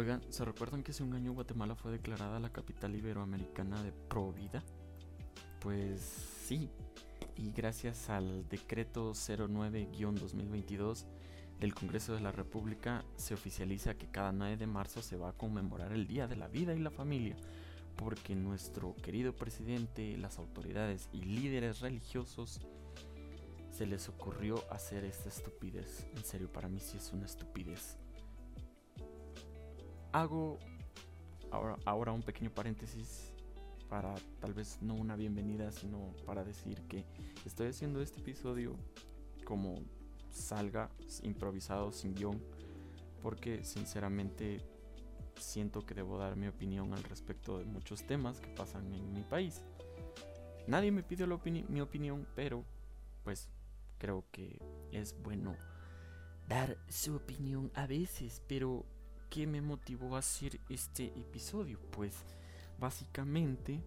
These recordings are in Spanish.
Oigan, ¿se recuerdan que hace un año Guatemala fue declarada la capital iberoamericana de Pro Vida? Pues sí, y gracias al decreto 09-2022 del Congreso de la República se oficializa que cada 9 de marzo se va a conmemorar el Día de la Vida y la Familia, porque nuestro querido presidente, las autoridades y líderes religiosos se les ocurrió hacer esta estupidez. En serio, para mí sí es una estupidez hago ahora, ahora un pequeño paréntesis para tal vez no una bienvenida, sino para decir que estoy haciendo este episodio como salga, improvisado, sin guion, porque sinceramente siento que debo dar mi opinión al respecto de muchos temas que pasan en mi país. Nadie me pidió mi opinión, pero pues creo que es bueno dar su opinión a veces, pero ¿qué me motivó a hacer este episodio? Pues básicamente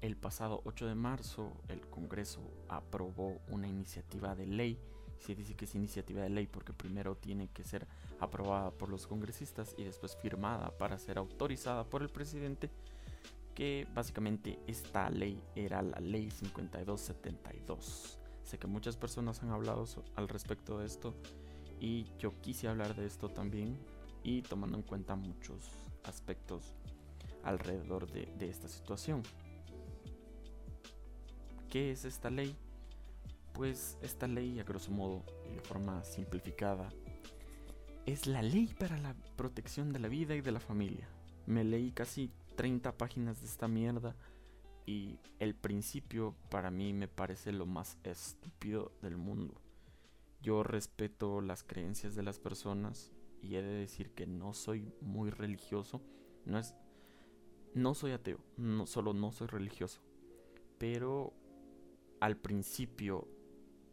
el pasado 8 de marzo el Congreso aprobó una iniciativa de ley. Se dice que es iniciativa de ley porque primero tiene que ser aprobada por los congresistas y después firmada para ser autorizada por el presidente. Que básicamente esta ley era la ley 5272. Sé que muchas personas han hablado al respecto de esto y yo quise hablar de esto también y tomando en cuenta muchos aspectos alrededor de, esta situación. ¿Qué es esta ley? Pues esta ley, a grosso modo y de forma simplificada, es la ley para la protección de la vida y de la familia. Me leí casi 30 páginas de esta mierda y el principio para mí me parece lo más estúpido del mundo. Yo respeto las creencias de las personas y he de decir que no soy muy religioso. No es no soy ateo, no solo no soy religioso. Pero al principio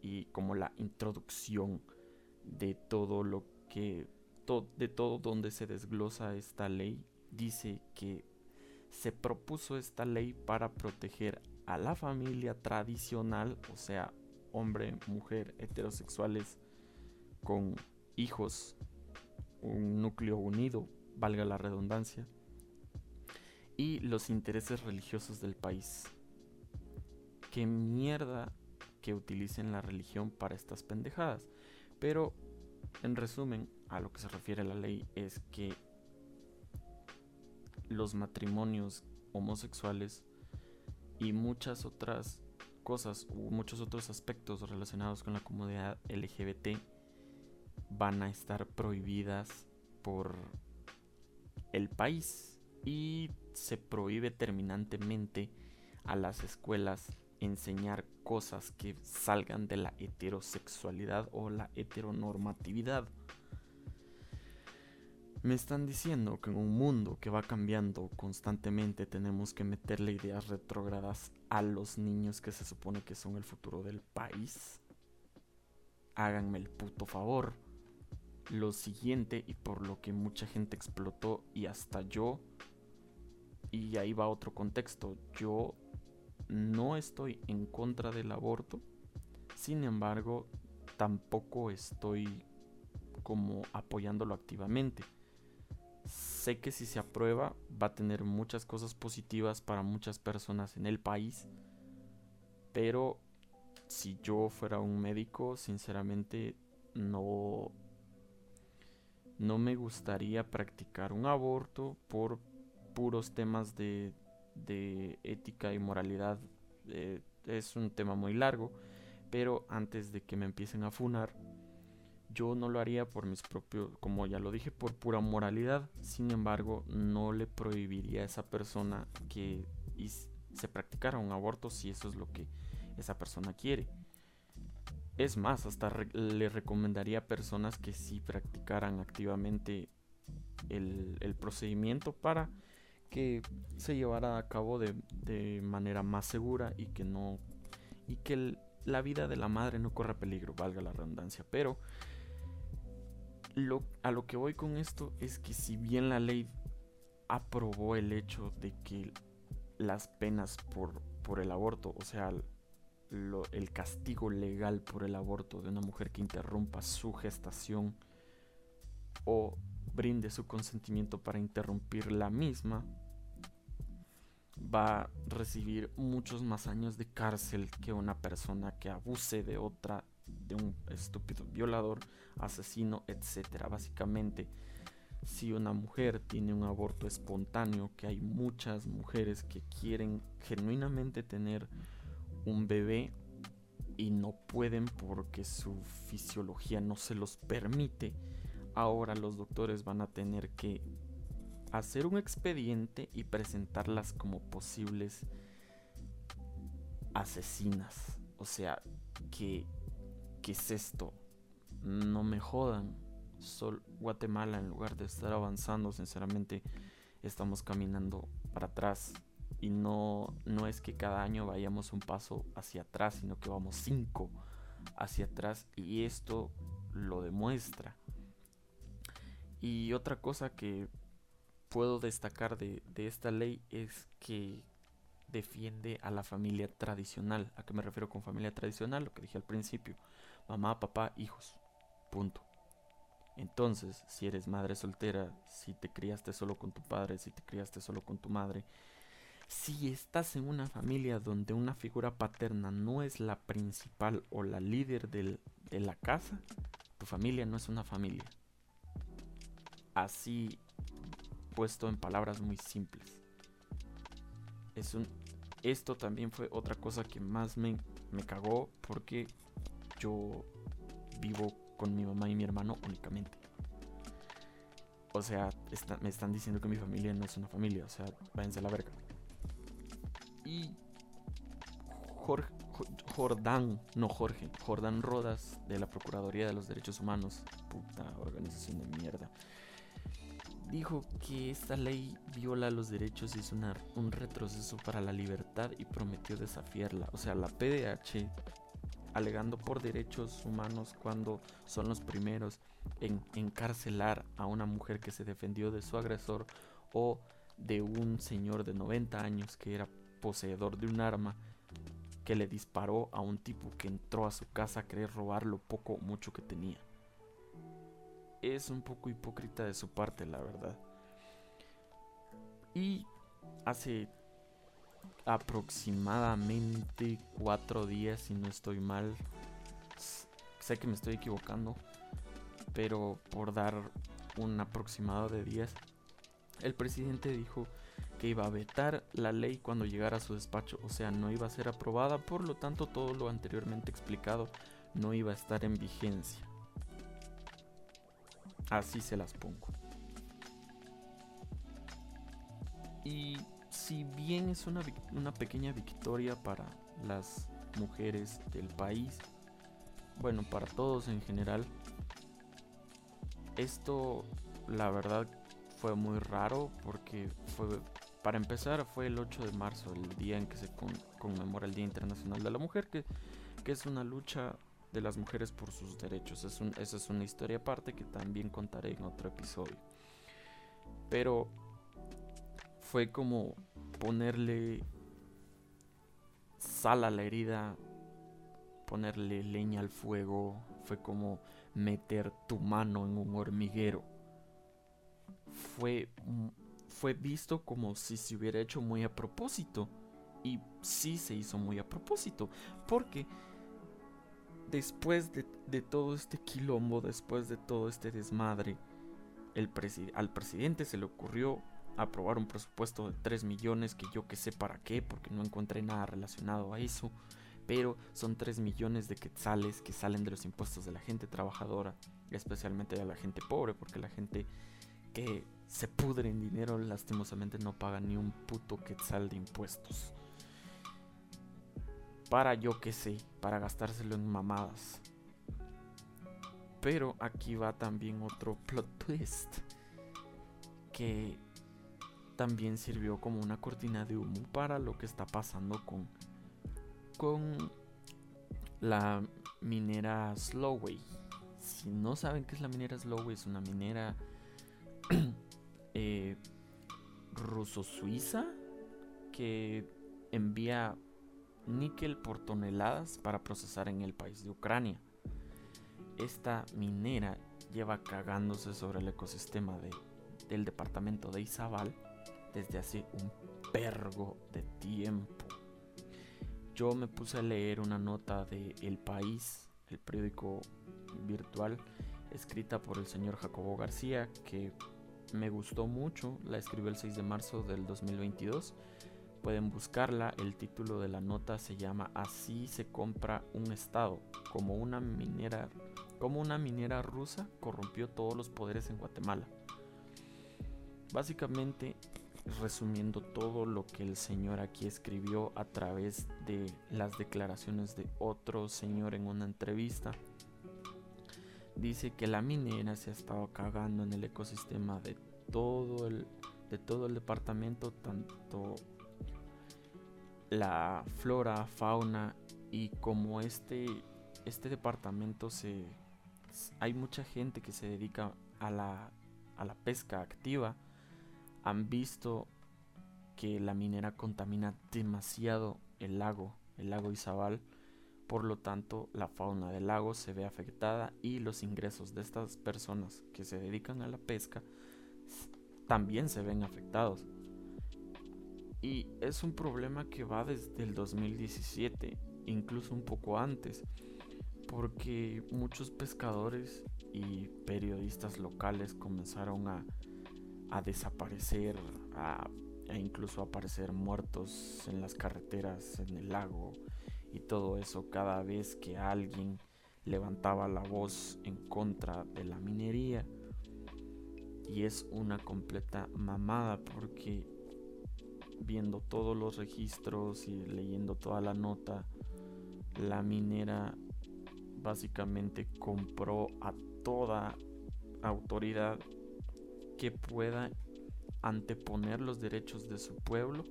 y como la introducción de todo lo que de todo donde se desglosa esta ley dice que se propuso esta ley para proteger a la familia tradicional, o sea, hombre, mujer, heterosexuales con hijos, un núcleo unido, valga la redundancia, y los intereses religiosos del país. Qué mierda que utilicen la religión para estas pendejadas. Pero, en resumen, a lo que se refiere la ley es que los matrimonios homosexuales y muchas otras cosas u muchos otros aspectos relacionados con la comunidad LGBT van a estar prohibidas por el país y se prohíbe terminantemente a las escuelas enseñar cosas que salgan de la heterosexualidad o la heteronormatividad. Me están diciendo que en un mundo que va cambiando constantemente tenemos que meterle ideas retrógradas a los niños que se supone que son el futuro del país. Háganme el puto favor. Lo siguiente y por lo que mucha gente explotó y hasta yo, y ahí va otro contexto, yo no estoy en contra del aborto, sin embargo, tampoco estoy como apoyándolo activamente sé que si se aprueba va a tener muchas cosas positivas para muchas personas en el país. Pero si yo fuera un médico, sinceramente no no me gustaría practicar un aborto por puros temas de, de ética y moralidad. Eh, es un tema muy largo, pero antes de que me empiecen a funar, yo no lo haría por mis propios, como ya lo dije, por pura moralidad. Sin embargo, no le prohibiría a esa persona que se practicara un aborto si eso es lo que esa persona quiere. Es más, hasta le recomendaría a personas que sí practicaran activamente el, procedimiento para que se llevara a cabo de, manera más segura y que no y que la vida de la madre no corra peligro, valga la redundancia. Pero a lo que voy con esto es que si bien la ley aprobó el hecho de que las penas por, por el aborto, o sea, el castigo legal por el aborto de una mujer que interrumpa su gestación o brinde su consentimiento para interrumpir la misma, va a recibir muchos más años de cárcel que una persona que abuse de otra, de un estúpido violador, asesino, etc. Básicamente, si una mujer tiene un aborto espontáneo, que hay muchas mujeres que quieren genuinamente tener un bebé y no pueden porque su fisiología no se los permite, ahora los doctores van a tener que hacer un expediente y presentarlas como posibles asesinas. O sea, que ¿qué es esto? No me jodan. Sol Guatemala, en lugar de estar avanzando, sinceramente, estamos caminando para atrás. Y no, no es que cada año vayamos un paso hacia atrás, sino que vamos cinco hacia atrás. Y esto lo demuestra. Y otra cosa que puedo destacar de, esta ley es que defiende a la familia tradicional. ¿A qué me refiero con familia tradicional? Lo que dije al principio. Mamá, papá, hijos. Punto. Entonces, si eres madre soltera, si te criaste solo con tu padre, si te criaste solo con tu madre, si estás en una familia donde una figura paterna no es la principal o la líder de la casa, tu familia no es una familia. Así puesto en palabras muy simples. Es un, esto también fue otra cosa que más me, me cagó porque yo vivo con mi mamá y mi hermano únicamente. O sea, me están diciendo que mi familia no es una familia. O sea, váyanse a la verga. Y Jorge, Jordán, no Jorge, Jordán Rodas de la Procuraduría de los Derechos Humanos, puta organización de mierda, dijo que esta ley viola los derechos y es una, un retroceso para la libertad y prometió desafiarla. O sea, la PDH, alegando por derechos humanos cuando son los primeros en encarcelar a una mujer que se defendió de su agresor o de un señor de 90 años que era poseedor de un arma que le disparó a un tipo que entró a su casa a querer robar lo poco o mucho que tenía es un poco hipócrita de su parte, la verdad. Y hace aproximadamente cuatro días, si no estoy mal, sé que me estoy equivocando, pero por dar un aproximado de días, el presidente dijo que iba a vetar la ley cuando llegara a su despacho, o sea, no iba a ser aprobada, por lo tanto todo lo anteriormente explicado no iba a estar en vigencia. Así se las pongo. Y si bien es una, una pequeña victoria para las mujeres del país, bueno, para todos en general, esto la verdad fue muy raro porque fue, para empezar, fue el 8 de marzo, el día en que se conmemora el Día Internacional de la Mujer, que, que es una lucha de las mujeres por sus derechos. Es esa es una historia aparte que también contaré en otro episodio. Pero fue como ponerle sal a la herida, ponerle leña al fuego, fue como meter tu mano en un hormiguero. Fue, fue visto como si se hubiera hecho muy a propósito. Y sí se hizo muy a propósito. Porque después de, todo este quilombo, después de todo este desmadre, al presidente se le ocurrió aprobar un presupuesto de 3 millones, que yo que sé para qué, porque no encontré nada relacionado a eso. Pero son 3 millones de quetzales que salen de los impuestos de la gente trabajadora, especialmente de la gente pobre, porque la gente que se pudre en dinero lastimosamente no paga ni un puto quetzal de impuestos para yo que sé, para gastárselo en mamadas. Pero aquí va también otro plot twist que también sirvió como una cortina de humo para lo que está pasando con con la minera Slowway. Si no saben qué es la minera Slowway, es una minera eh, ruso-suiza que envía níquel por toneladas para procesar en el país de Ucrania. Esta minera lleva cagándose sobre el ecosistema de, del departamento de Izabal desde hace un pergo de tiempo. Yo me puse a leer una nota de El País, el periódico virtual, escrita por el señor Jacobo García, que me gustó mucho, la escribió el 6 de marzo del 2022. Pueden buscarla, el título de la nota se llama Así se compra un estado, como una minera, como una minera rusa corrompió todos los poderes en Guatemala. Básicamente, resumiendo todo lo que el señor aquí escribió a través de las declaraciones de otro señor en una entrevista, dice que la minera se ha estado cagando en el ecosistema de todo el, de todo el departamento, tanto la flora, fauna y como este, este departamento se, hay mucha gente que se dedica a la, a la pesca activa, han visto que la minera contamina demasiado el lago, el lago Izabal, por lo tanto, la fauna del lago se ve afectada y los ingresos de estas personas que se dedican a la pesca también se ven afectados. Y es un problema que va desde el 2017, incluso un poco antes, porque muchos pescadores y periodistas locales comenzaron a, desaparecer, a, a incluso aparecer muertos en las carreteras, en el lago, y todo eso cada vez que alguien levantaba la voz en contra de la minería. Y es una completa mamada porque viendo todos los registros y leyendo toda la nota, la minera básicamente compró a toda autoridad que pueda anteponer los derechos de su pueblo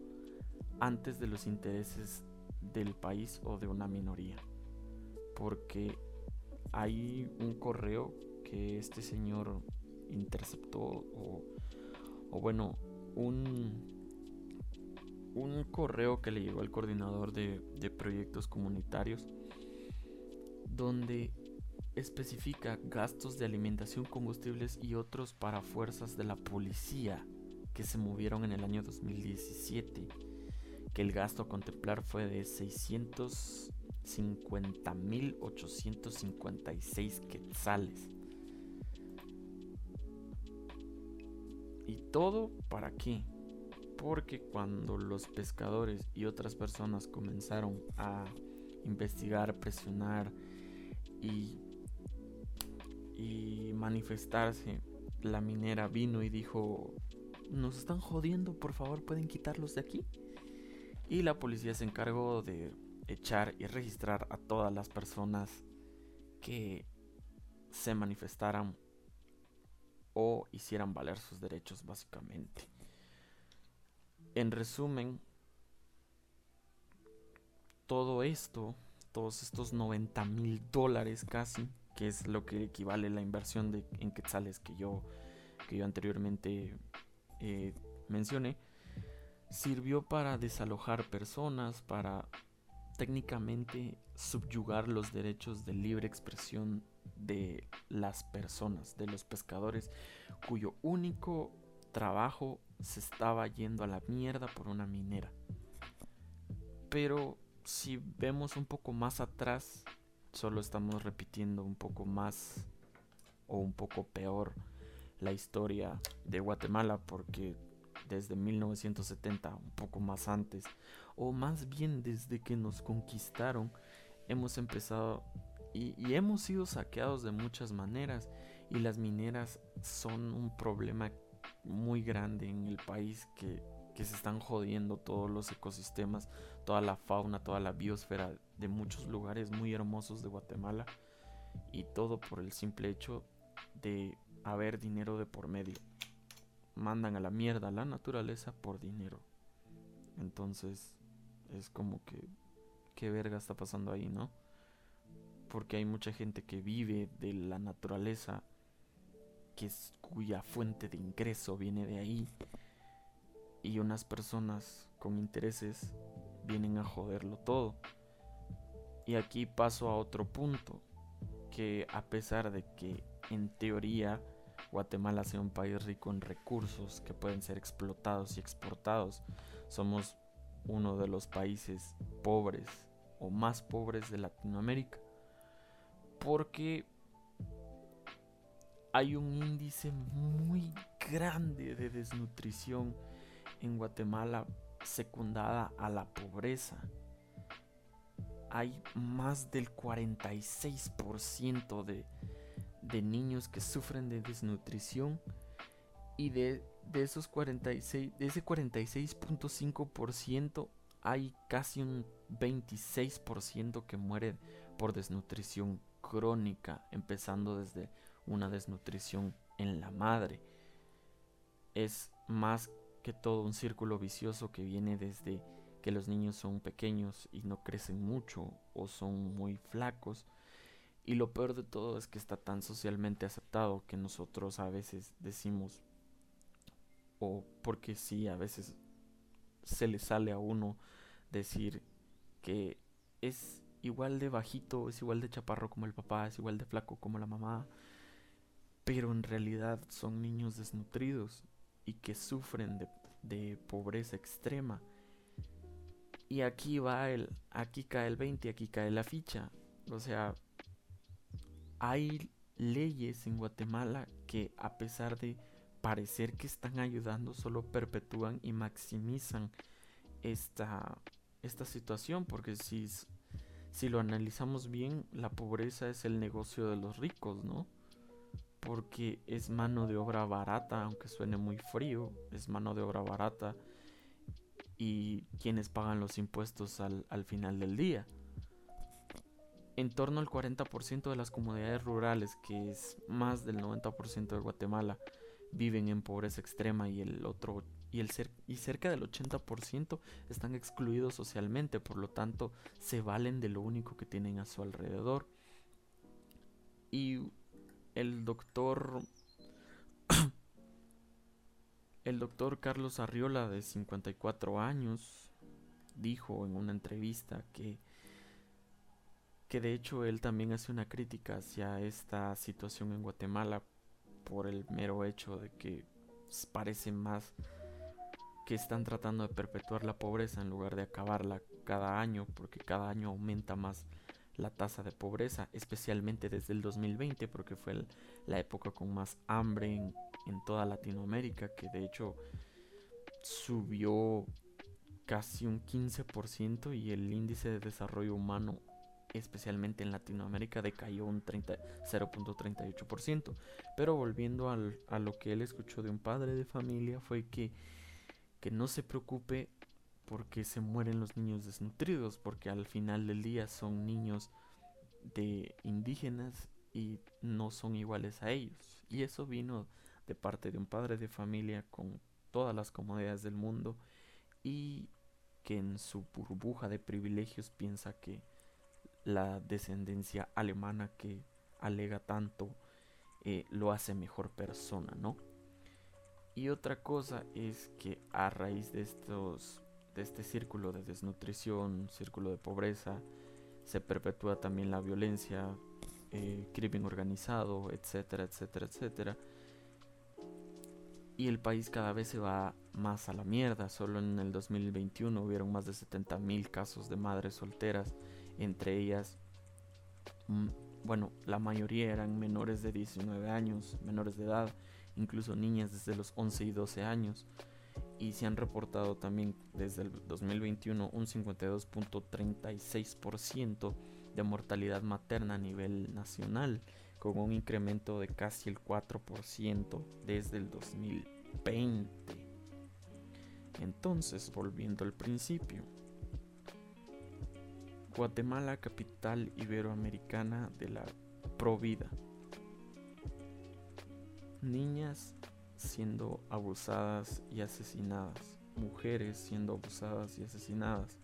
antes de los intereses del país o de una minoría. Porque hay un correo que este señor interceptó o, bueno, un, un correo que le llegó al coordinador de, de proyectos comunitarios donde especifica gastos de alimentación, combustibles y otros para fuerzas de la policía que se movieron en el año 2017 que el gasto a contemplar fue de 650.856 quetzales. ¿Y todo para qué? Porque cuando los pescadores y otras personas comenzaron a investigar, presionar y, y manifestarse, la minera vino y dijo, nos están jodiendo, por favor pueden quitarlos de aquí y la policía se encargó de echar y registrar a todas las personas que se manifestaran o hicieran valer sus derechos básicamente. En resumen, todo esto, todos estos 90 mil dólares casi, que es lo que equivale a la inversión de, en quetzales que yo, que yo anteriormente eh, mencioné, sirvió para desalojar personas, para técnicamente subyugar los derechos de libre expresión de las personas, de los pescadores, cuyo único trabajo se estaba yendo a la mierda por una minera. Pero si vemos un poco más atrás, solo estamos repitiendo un poco más o un poco peor la historia de Guatemala porque desde 1970, un poco más antes, o más bien desde que nos conquistaron, hemos empezado y, hemos sido saqueados de muchas maneras y las mineras son un problema muy grande en el país que, que se están jodiendo todos los ecosistemas, toda la fauna, toda la biosfera de muchos lugares muy hermosos de Guatemala y todo por el simple hecho de haber dinero de por medio mandan a la mierda la naturaleza por dinero. Entonces es como que, ¿qué verga está pasando ahí, no? Porque hay mucha gente que vive de la naturaleza, que es, cuya fuente de ingreso viene de ahí, y unas personas con intereses vienen a joderlo todo. Y aquí paso a otro punto, que a pesar de que en teoría Guatemala sea un país rico en recursos que pueden ser explotados y exportados. Somos uno de los países pobres o más pobres de Latinoamérica. Porque hay un índice muy grande de desnutrición en Guatemala secundada a la pobreza. Hay más del 46% de, de niños que sufren de desnutrición y de, de esos 46, de ese 46.5% hay casi un 26% que muere por desnutrición crónica, empezando desde una desnutrición en la madre. Es más que todo un círculo vicioso que viene desde que los niños son pequeños y no crecen mucho o son muy flacos. Y lo peor de todo es que está tan socialmente aceptado que nosotros a veces decimos, o porque sí, a veces se le sale a uno decir que es igual de bajito, es igual de chaparro como el papá, es igual de flaco como la mamá, pero en realidad son niños desnutridos y que sufren de, pobreza extrema. Y aquí va el, aquí cae el 20, aquí cae la ficha. O sea, hay leyes en Guatemala que a pesar de parecer que están ayudando, solo perpetúan y maximizan esta, esta situación. Porque si, si lo analizamos bien, la pobreza es el negocio de los ricos, ¿no? Porque es mano de obra barata, aunque suene muy frío, es mano de obra barata y quienes pagan los impuestos al, final del día. En torno al 40% de las comunidades rurales, que es más del 90% de Guatemala, viven en pobreza extrema y el otro y, el y cerca del 80% están excluidos socialmente, por lo tanto se valen de lo único que tienen a su alrededor. Y el doctor el doctor Carlos Arriola de 54 años dijo en una entrevista que que de hecho él también hace una crítica hacia esta situación en Guatemala por el mero hecho de que parece más que están tratando de perpetuar la pobreza en lugar de acabarla cada año porque cada año aumenta más la tasa de pobreza, especialmente desde el 2020, porque fue la época con más hambre en, toda Latinoamérica, que de hecho subió casi un 15% y el índice de desarrollo humano, especialmente en Latinoamérica, decayó un 0.38%. Pero volviendo a lo que él escuchó de un padre de familia, fue que, que no se preocupe porque se mueren los niños desnutridos, porque al final del día son niños de indígenas y no son iguales a ellos. Y eso vino de parte de un padre de familia con todas las comodidades del mundo y que en su burbuja de privilegios piensa que la descendencia alemana que alega tanto eh, lo hace mejor persona, ¿no? Y otra cosa es que a raíz de estos de este círculo de desnutrición, círculo de pobreza, se perpetúa también la violencia, eh, crimen organizado, etcétera, etcétera, etcétera. Y el país cada vez se va más a la mierda. Solo en el 2021 hubieron más de 70 mil casos de madres solteras, entre ellas, mm, bueno, la mayoría eran menores de 19 años, menores de edad, incluso niñas desde los 11 y 12 años y se han reportado también desde el 2021 un 52.36% de mortalidad materna a nivel nacional, con un incremento de casi el 4% desde el 2020. Entonces, volviendo al principio, Guatemala, capital iberoamericana de la Provida. Niñas siendo abusadas y asesinadas, mujeres siendo abusadas y asesinadas,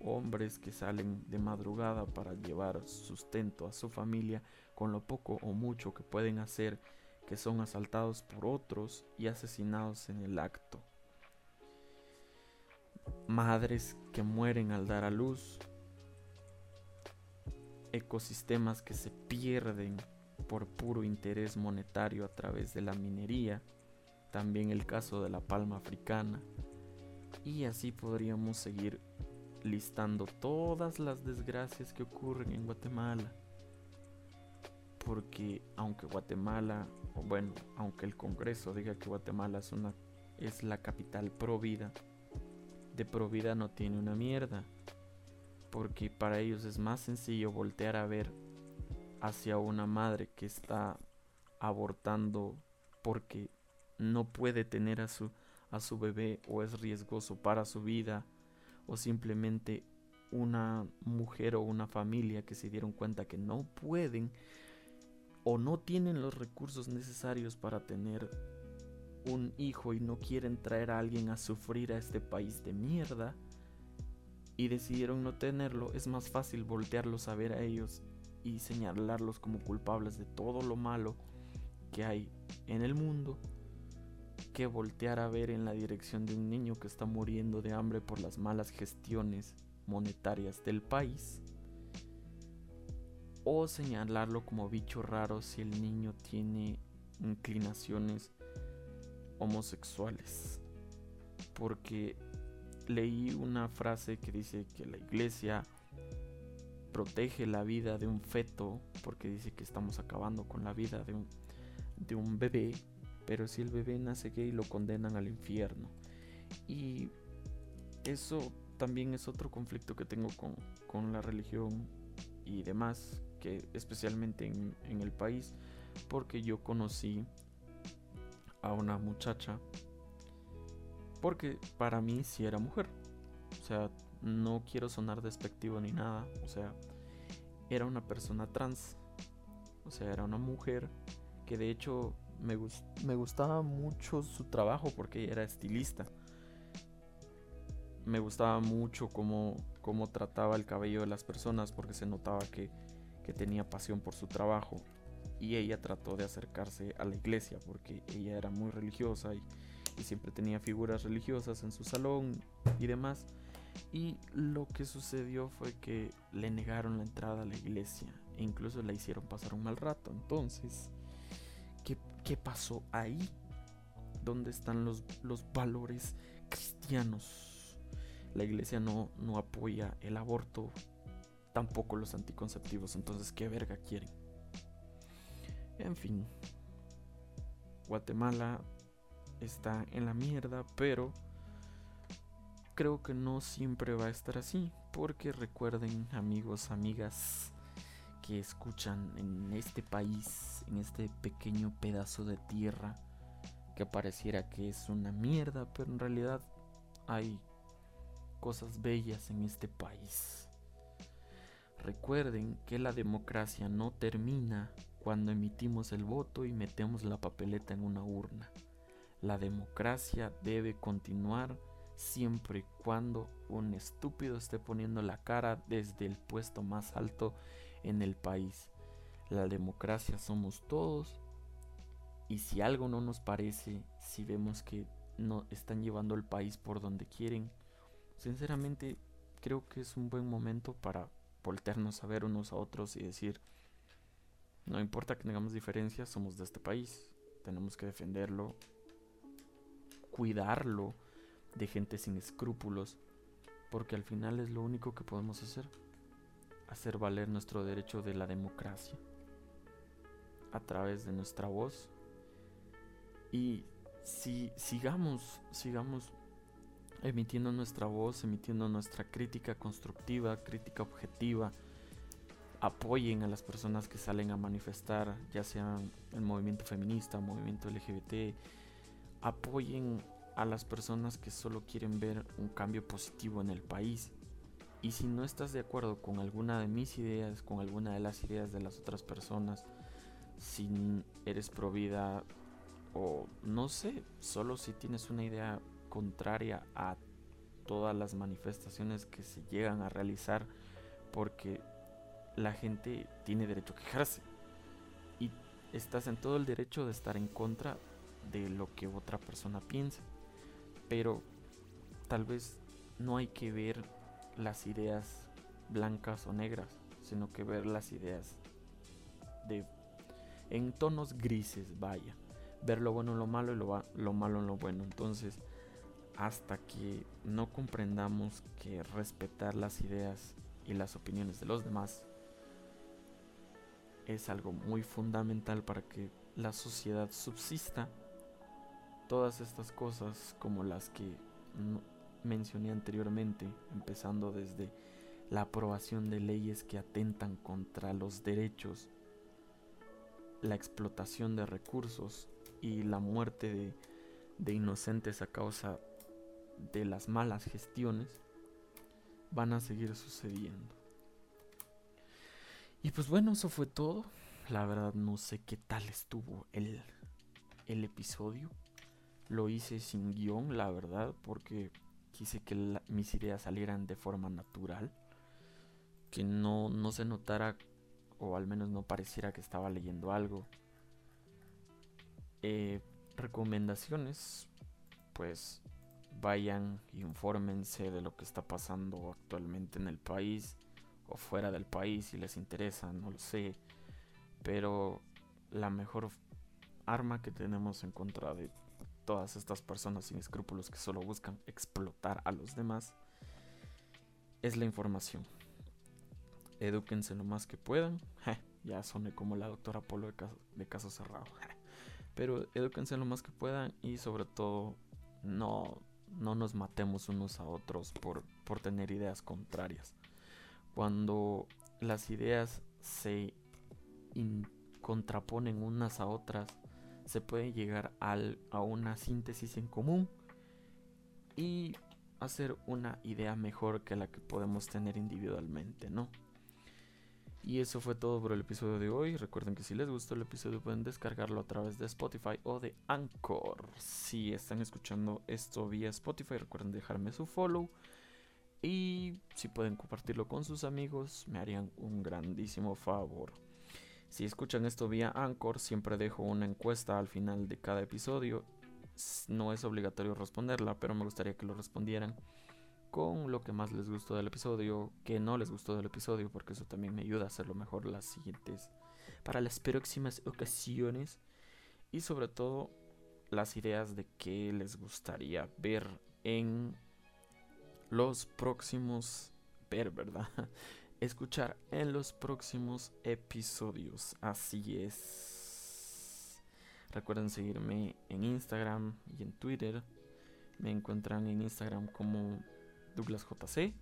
hombres que salen de madrugada para llevar sustento a su familia con lo poco o mucho que pueden hacer, que son asaltados por otros y asesinados en el acto. Madres que mueren al dar a luz, ecosistemas que se pierden por puro interés monetario a través de la minería, también el caso de la palma africana, y así podríamos seguir listando todas las desgracias que ocurren en Guatemala. Porque aunque Guatemala, o bueno, aunque el Congreso diga que Guatemala es una es la capital pro vida, de pro vida no tiene una mierda. Porque para ellos es más sencillo voltear a ver hacia una madre que está abortando porque no puede tener a su a su bebé o es riesgoso para su vida o simplemente una mujer o una familia que se dieron cuenta que no pueden o no tienen los recursos necesarios para tener un hijo y no quieren traer a alguien a sufrir a este país de mierda y decidieron no tenerlo, es más fácil voltearlos a ver a ellos y señalarlos como culpables de todo lo malo que hay en el mundo que voltear a ver en la dirección de un niño que está muriendo de hambre por las malas gestiones monetarias del país o señalarlo como bicho raro si el niño tiene inclinaciones homosexuales. Porque leí una frase que dice que la iglesia protege la vida de un feto porque dice que estamos acabando con la vida de un, de un bebé, pero si el bebé nace gay lo condenan al infierno. Y eso también es otro conflicto que tengo con, con la religión y demás, que especialmente en, en el país, porque yo conocí a una muchacha porque para mí sí era mujer. O sea, no quiero sonar despectivo ni nada. O sea, era una persona trans. O sea, era una mujer que de hecho me, gustaba mucho su trabajo porque ella era estilista. Me gustaba mucho cómo, cómo trataba el cabello de las personas porque se notaba que, que tenía pasión por su trabajo y ella trató de acercarse a la iglesia porque ella era muy religiosa y, siempre tenía figuras religiosas en su salón y demás. Y lo que sucedió fue que le negaron la entrada a la iglesia e incluso la hicieron pasar un mal rato. Entonces, ¿qué, qué pasó ahí? ¿Dónde están los, los valores cristianos? La iglesia no, no apoya el aborto, tampoco los anticonceptivos. Entonces, ¿qué verga quieren? En fin, Guatemala está en la mierda, pero creo que no siempre va a estar así, porque recuerden amigos, amigas que escuchan en este país, en este pequeño pedazo de tierra, que pareciera que es una mierda, pero en realidad hay cosas bellas en este país. Recuerden que la democracia no termina cuando emitimos el voto y metemos la papeleta en una urna. La democracia debe continuar siempre y cuando un estúpido esté poniendo la cara desde el puesto más alto en el país. La democracia somos todos y si algo no nos parece, si vemos que no están llevando el país por donde quieren, sinceramente creo que es un buen momento para voltearnos a ver unos a otros y decir, no importa que tengamos diferencias, somos de este país. Tenemos que defenderlo, cuidarlo de gente sin escrúpulos, porque al final es lo único que podemos hacer. Hacer valer nuestro derecho de la democracia a través de nuestra voz. Y si sigamos, sigamos emitiendo nuestra voz, emitiendo nuestra crítica constructiva, crítica objetiva, apoyen a las personas que salen a manifestar, ya sea el movimiento feminista, movimiento LGBT, apoyen a las personas que solo quieren ver un cambio positivo en el país. Y si no estás de acuerdo con alguna de mis ideas, con alguna de las ideas de las otras personas, si eres pro vida o no sé, solo si tienes una idea contraria a todas las manifestaciones que se llegan a realizar, porque la gente tiene derecho a quejarse. Y estás en todo el derecho de estar en contra de lo que otra persona piense. Pero tal vez no hay que ver las ideas blancas o negras, sino que ver las ideas de en tonos grises, vaya. Ver lo bueno en lo malo y lo, lo malo en lo bueno. Entonces, hasta que no comprendamos que respetar las ideas y las opiniones de los demás es algo muy fundamental para que la sociedad subsista, todas estas cosas como las que mencioné anteriormente, empezando desde la aprobación de leyes que atentan contra los derechos, la explotación de recursos y la muerte de, inocentes a causa de las malas gestiones, van a seguir sucediendo. Y pues bueno, eso fue todo. La verdad no sé qué tal estuvo el, el episodio. Lo hice sin guion, la verdad, porque quise que mis ideas salieran de forma natural. Que no, no se notara, o al menos no pareciera que estaba leyendo algo. Eh, recomendaciones, pues vayan, infórmense de lo que está pasando actualmente en el país o fuera del país si les interesa, no lo sé. Pero la mejor arma que tenemos en contra de todas estas personas sin escrúpulos que solo buscan explotar a los demás es la información. Edúquense lo más que puedan. ya soné como la doctora Polo de caso, de caso cerrado. Pero edúquense lo más que puedan y sobre todo no, no nos matemos unos a otros por, por tener ideas contrarias cuando las ideas se contraponen unas a otras, se puede llegar al, a una síntesis en común y hacer una idea mejor que la que podemos tener individualmente, ¿no? Y eso fue todo por el episodio de hoy. Recuerden que si les gustó el episodio pueden descargarlo a través de Spotify o de Anchor. Si están escuchando esto vía Spotify, recuerden dejarme su follow y si pueden compartirlo con sus amigos, me harían un grandísimo favor. Si escuchan esto vía Anchor, siempre dejo una encuesta al final de cada episodio. No es obligatorio responderla, pero me gustaría que lo respondieran con lo que más les gustó del episodio, que no les gustó del episodio, porque eso también me ayuda a hacerlo mejor las siguientes, para las próximas ocasiones. Y sobre todo, las ideas de qué les gustaría ver en los próximos ver, ¿verdad? Escuchar en los próximos episodios. Así es. Recuerden seguirme en Instagram y en Twitter. Me encuentran en Instagram como DouglasJC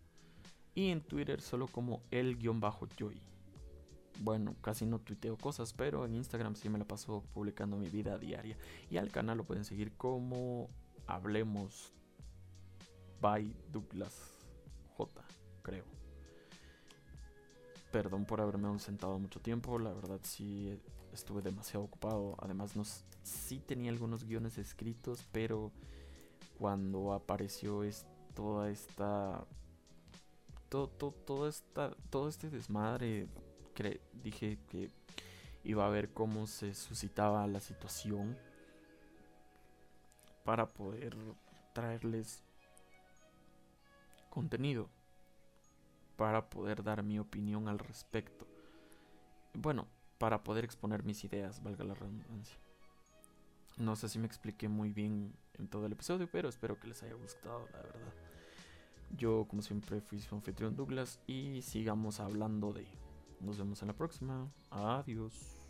y en Twitter solo como el-joy. Bueno, casi no tuiteo cosas, pero en Instagram sí me la paso publicando mi vida diaria. Y al canal lo pueden seguir como Hablemos by Douglas creo. Perdón por haberme ausentado mucho tiempo, la verdad sí estuve demasiado ocupado. Además, no, sí tenía algunos guiones escritos, pero cuando apareció es, toda esta. Todo, todo, esta, todo este desmadre, dije que iba a ver cómo se suscitaba la situación para poder traerles contenido para poder dar mi opinión al respecto. Bueno, para poder exponer mis ideas, valga la redundancia. No sé si me expliqué muy bien en todo el episodio, pero espero que les haya gustado, la verdad. Yo, como siempre, fui su anfitrión Douglas y sigamos hablando de. Nos vemos en la próxima. Adiós.